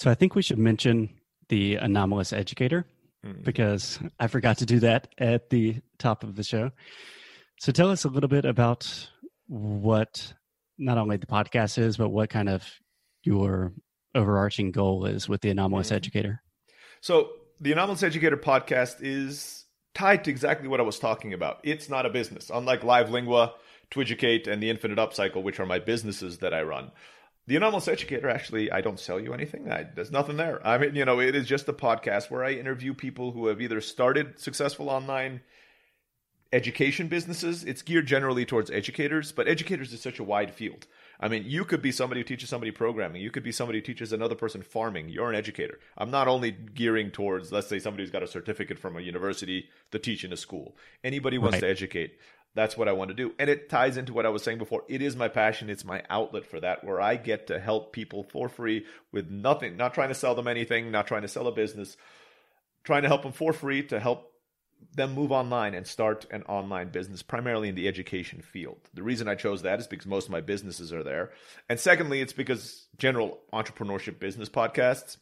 So I think we should mention the anomalous educator mm. because I forgot to do that at the top of the show. So tell us a little bit about what not only the podcast is, but what kind of your overarching goal is with the anomalous mm. educator. So the anomalous educator podcast is tied to exactly what I was talking about. It's not a business, unlike Live Lingua, Twiducate, and the Infinite Upcycle, which are my businesses that I run. The Anomalous Educator, actually, I don't sell you anything. I, there's nothing there. I mean, you know, it is just a podcast where I interview people who have either started successful online education businesses. It's geared generally towards educators, but educators is such a wide field. I mean, you could be somebody who teaches somebody programming. You could be somebody who teaches another person farming. You're an educator. I'm not only gearing towards, let's say, somebody who's got a certificate from a university to teach in a school. Anybody wants right. to educate that's what I want to do. And it ties into what I was saying before. It is my passion. It's my outlet for that, where I get to help people for free with nothing, not trying to sell them anything, not trying to sell a business, trying to help them for free to help them move online and start an online business, primarily in the education field. The reason I chose that is because most of my businesses are there. And secondly, it's because general entrepreneurship business podcasts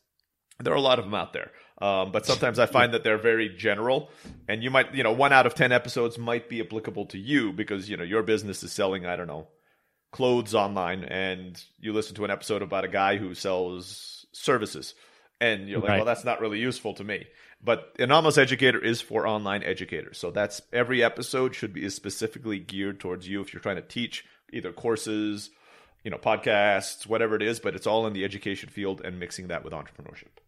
there are a lot of them out there. Um, but sometimes I find that they're very general, and you might, you know, one out of 10 episodes might be applicable to you because, you know, your business is selling, I don't know, clothes online, and you listen to an episode about a guy who sells services, and you're like, right. well, that's not really useful to me. But Anomalous Educator is for online educators. So that's every episode should be is specifically geared towards you if you're trying to teach either courses, you know, podcasts, whatever it is, but it's all in the education field and mixing that with entrepreneurship.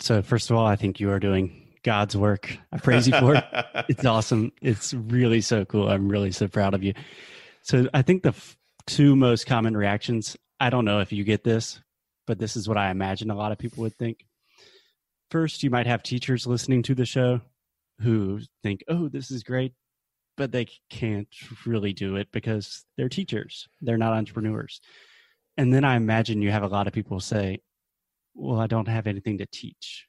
So, first of all, I think you are doing God's work. I praise you for it. it's awesome. It's really so cool. I'm really so proud of you. So, I think the f- two most common reactions, I don't know if you get this, but this is what I imagine a lot of people would think. First, you might have teachers listening to the show who think, oh, this is great, but they can't really do it because they're teachers, they're not entrepreneurs. And then I imagine you have a lot of people say, well, I don't have anything to teach.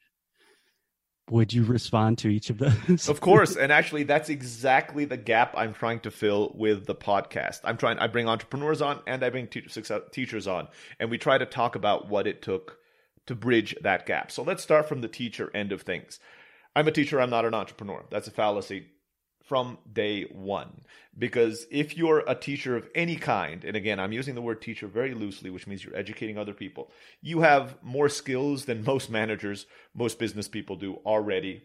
Would you respond to each of those? of course. And actually, that's exactly the gap I'm trying to fill with the podcast. I'm trying, I bring entrepreneurs on and I bring teachers on, and we try to talk about what it took to bridge that gap. So let's start from the teacher end of things. I'm a teacher, I'm not an entrepreneur. That's a fallacy from day one. Because if you're a teacher of any kind, and again, I'm using the word teacher very loosely, which means you're educating other people, you have more skills than most managers, most business people do already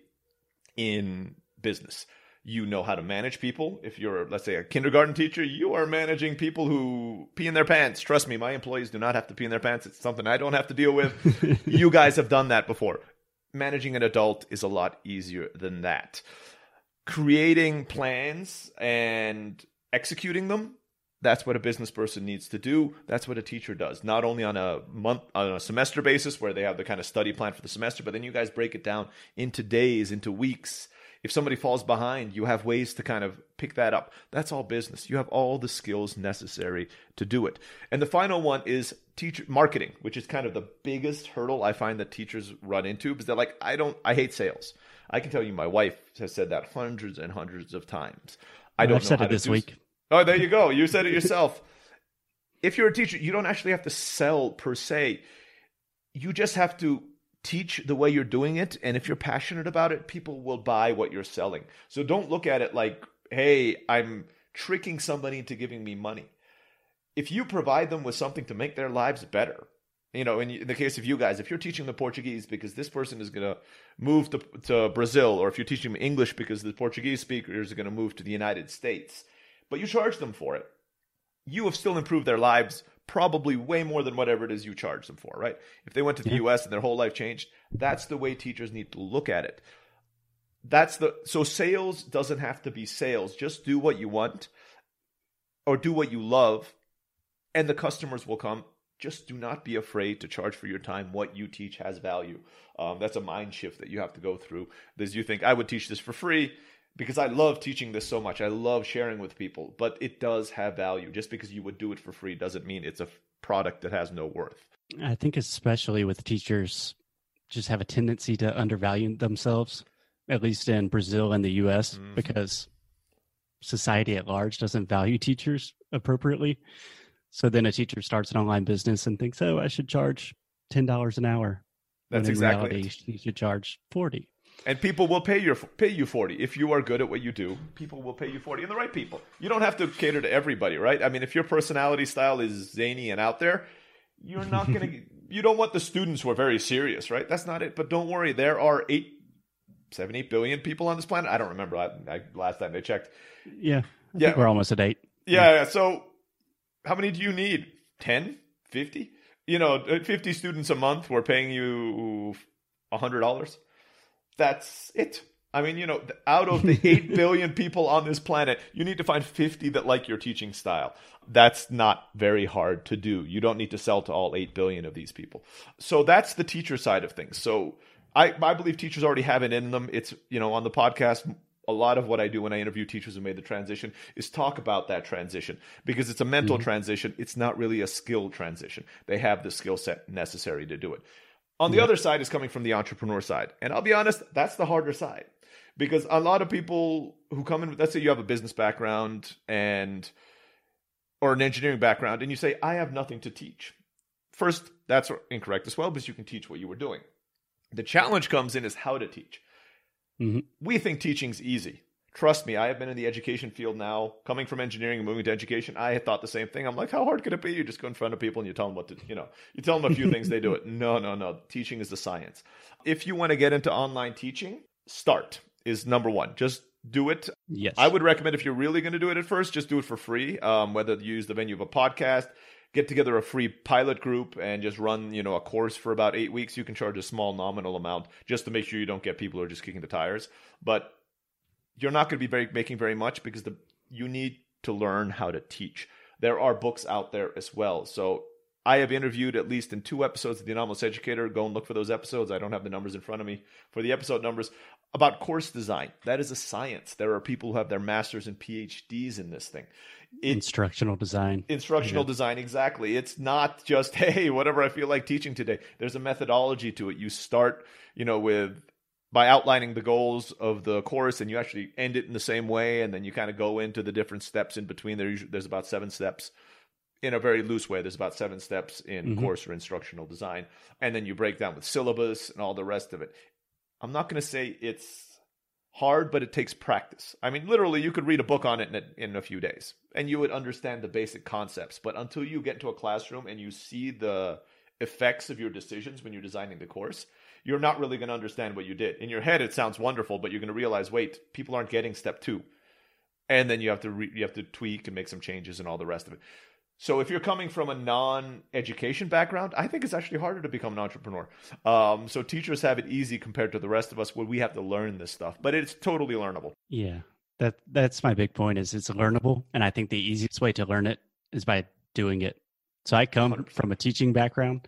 in business. You know how to manage people. If you're, let's say, a kindergarten teacher, you are managing people who pee in their pants. Trust me, my employees do not have to pee in their pants. It's something I don't have to deal with. you guys have done that before. Managing an adult is a lot easier than that creating plans and executing them that's what a business person needs to do. That's what a teacher does. Not only on a month on a semester basis where they have the kind of study plan for the semester but then you guys break it down into days into weeks. If somebody falls behind you have ways to kind of pick that up. That's all business. You have all the skills necessary to do it. And the final one is teacher marketing which is kind of the biggest hurdle i find that teachers run into because they're like i don't i hate sales I can tell you, my wife has said that hundreds and hundreds of times. I don't I've said it this week. Oh, there you go. You said it yourself. if you're a teacher, you don't actually have to sell per se. You just have to teach the way you're doing it. And if you're passionate about it, people will buy what you're selling. So don't look at it like, hey, I'm tricking somebody into giving me money. If you provide them with something to make their lives better, you know, in, in, the case of you guys, if you're teaching the Portuguese because this person is going to move to, to Brazil, or if you're teaching them English because the Portuguese speakers are going to move to the United States, but you charge them for it, you have still improved their lives probably way more than whatever it is you charge them for, right? If they went to the yeah. US and their whole life changed, that's the way teachers need to look at it. That's the so sales doesn't have to be sales. Just do what you want or do what you love and the customers will come just do not be afraid to charge for your time. What you teach has value. Um, that's a mind shift that you have to go through. As you think, I would teach this for free because I love teaching this so much. I love sharing with people, but it does have value. Just because you would do it for free doesn't mean it's a product that has no worth. I think, especially with teachers, just have a tendency to undervalue themselves, at least in Brazil and the US, mm-hmm. because society at large doesn't value teachers appropriately. So then a teacher starts an online business and thinks, oh, I should charge $10 an hour. That's exactly reality, you should charge forty. And people will pay your pay you forty if you are good at what you do. People will pay you forty, and the right people. You don't have to cater to everybody, right? I mean, if your personality style is zany and out there, you're not going to. You don't want the students who are very serious, right? That's not it. But don't worry, there are eight, seven, eight billion people on this planet. I don't remember. I, I last time they checked. Yeah, I Yeah. we're almost at eight. Yeah, yeah. So, how many do you need? 10? 50? You know, uh, 50 students a month. We're paying you $100. That's it. I mean, you know, out of the 8 billion people on this planet, you need to find 50 that like your teaching style. That's not very hard to do. You don't need to sell to all 8 billion of these people. So that's the teacher side of things. So I, I believe teachers already have it in them. It's, you know, on the podcast, a lot of what I do when I interview teachers who made the transition is talk about that transition because it's a mental mm-hmm. transition. It's not really a skill transition. They have the skill set necessary to do it. On the other side is coming from the entrepreneur side. And I'll be honest, that's the harder side because a lot of people who come in, let's say you have a business background and or an engineering background, and you say, I have nothing to teach. First, that's incorrect as well because you can teach what you were doing. The challenge comes in is how to teach. Mhm. We think teaching's easy. Trust me, I have been in the education field now, coming from engineering and moving to education. I had thought the same thing. I'm like, how hard could it be? You just go in front of people and you tell them what to, you know, you tell them a few things, they do it. No, no, no. Teaching is the science. If you want to get into online teaching, start is number one. Just do it. Yes, I would recommend if you're really going to do it at first, just do it for free. Um, whether you use the venue of a podcast, get together a free pilot group, and just run you know a course for about eight weeks. You can charge a small nominal amount just to make sure you don't get people who are just kicking the tires. But you're not going to be very, making very much because the you need to learn how to teach. There are books out there as well. So I have interviewed at least in two episodes of The Anomalous Educator. Go and look for those episodes. I don't have the numbers in front of me for the episode numbers about course design. That is a science. There are people who have their masters and PhDs in this thing. It, instructional design. instructional Yeah. design, exactly. It's not just, hey, whatever I feel like teaching today. There's a methodology to it. You start, you know, with by outlining the goals of the course and you actually end it in the same way and then you kind of go into the different steps in between there there's about seven steps in a very loose way there's about seven steps in Mhm. course or instructional design and then you break down with syllabus and all the rest of it i'm not going to say it's hard but it takes practice i mean literally you could read a book on it in a, in a few days and you would understand the basic concepts but until you get into a classroom and you see the effects of your decisions when you're designing the course you're not really going to understand what you did. In your head, it sounds wonderful, but you're going to realize, wait, people aren't getting step two, and then you have to re- you have to tweak and make some changes and all the rest of it. So if you're coming from a non-education background, I think it's actually harder to become an entrepreneur. Um, so teachers have it easy compared to the rest of us, where we have to learn this stuff, but it's totally learnable. Yeah, that that's my big point. Is it's learnable, and I think the easiest way to learn it is by doing it. So I come 100%. from a teaching background,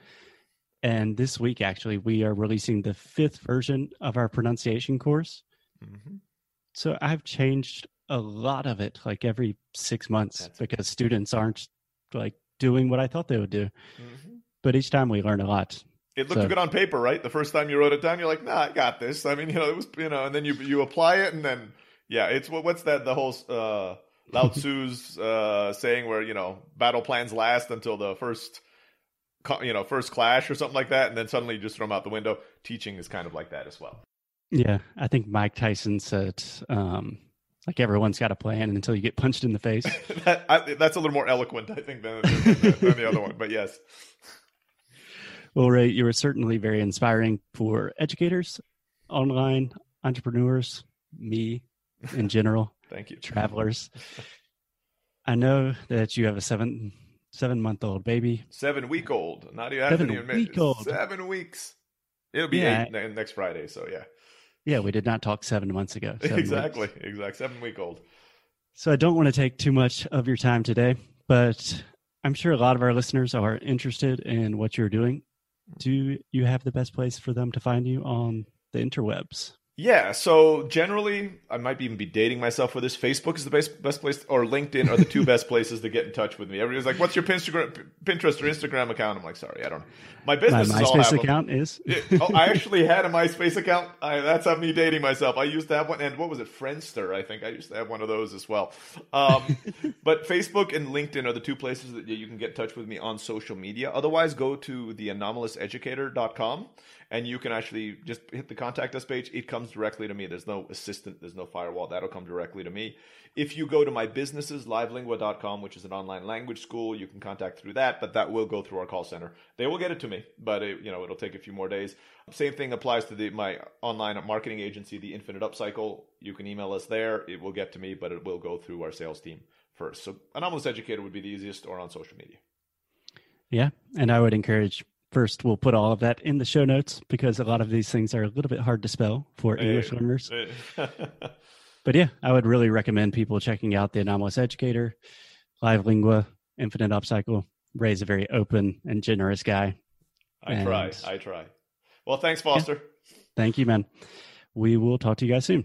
and this week actually we are releasing the fifth version of our pronunciation course. Mm-hmm. So I've changed a lot of it, like every six months, That's- because students aren't like doing what I thought they would do. Mm-hmm. But each time we learn a lot. It looked So- good on paper, right? The first time you wrote it down, you're like, "Nah, I got this." I mean, you know, it was, you know, and then you you apply it, and then yeah, it's what what's that? The whole uh, Lao Tzu's uh, saying where you know battle plans last until the first, you know, first clash or something like that, and then suddenly you just throw them out the window. Teaching is kind of like that as well. Yeah, I think Mike Tyson said, um, like everyone's got a plan until you get punched in the face. that, I, that's a little more eloquent, I think, than, than, than the other one. But yes, Well, Ray, you were certainly very inspiring for educators, online entrepreneurs, me in general, thank you. travelers. I know that you have a seven seven month old baby. Seven week old. Not even Seven week old. Seven weeks. It'll be Yeah. eight next Friday. So yeah. Yeah, we did not talk seven months ago. seven exactly, weeks. exactly. Seven week old. So I don't want to take too much of your time today, but I'm sure a lot of our listeners are interested in what you're doing. Mm-hmm. Do you have the best place for them to find you on the interwebs? Yeah. So generally, I might even be dating myself for this. Facebook is the best best place, or LinkedIn are the two best places to get in touch with me. Everybody's like, "What's your Pinterest, Pinterest or Instagram account?" I'm like, "Sorry, I don't. know. My My all have MySpace account is It- oh, I actually had a MySpace account. I, that's how me dating myself. I used to have one, and what was it, Friendster? I think I used to have one of those as well. Um, but Facebook and LinkedIn are the two places that you can get in touch with me on social media. Otherwise, go to theanomalouseducator.com and you can actually just hit the contact us page. It comes directly to me. There's no assistant, there's no firewall. That'll come directly to me. If you go to my businesses, livelingua.com, which is an online language school, you can contact through that, but that will go through our call center. They will get it to me, but it, you know, it'll take a few more days. Same thing applies to the my online marketing agency, the Infinite Upcycle. You can email us there. It will get to me, but it will go through our sales team first. So Anomalous Educator would be the easiest or on social media. Yeah. And I would encourage first we'll put all of that in the show notes because a lot of these things are a little bit hard to spell for English learners. but yeah, I would really recommend people checking out the Anomalous Educator, Live Lingua, Infinite Upcycle. Ray's a very open and generous guy. I and try. I try. Well, thanks, Foster. Yeah. Thank you, man. We will talk to you guys soon.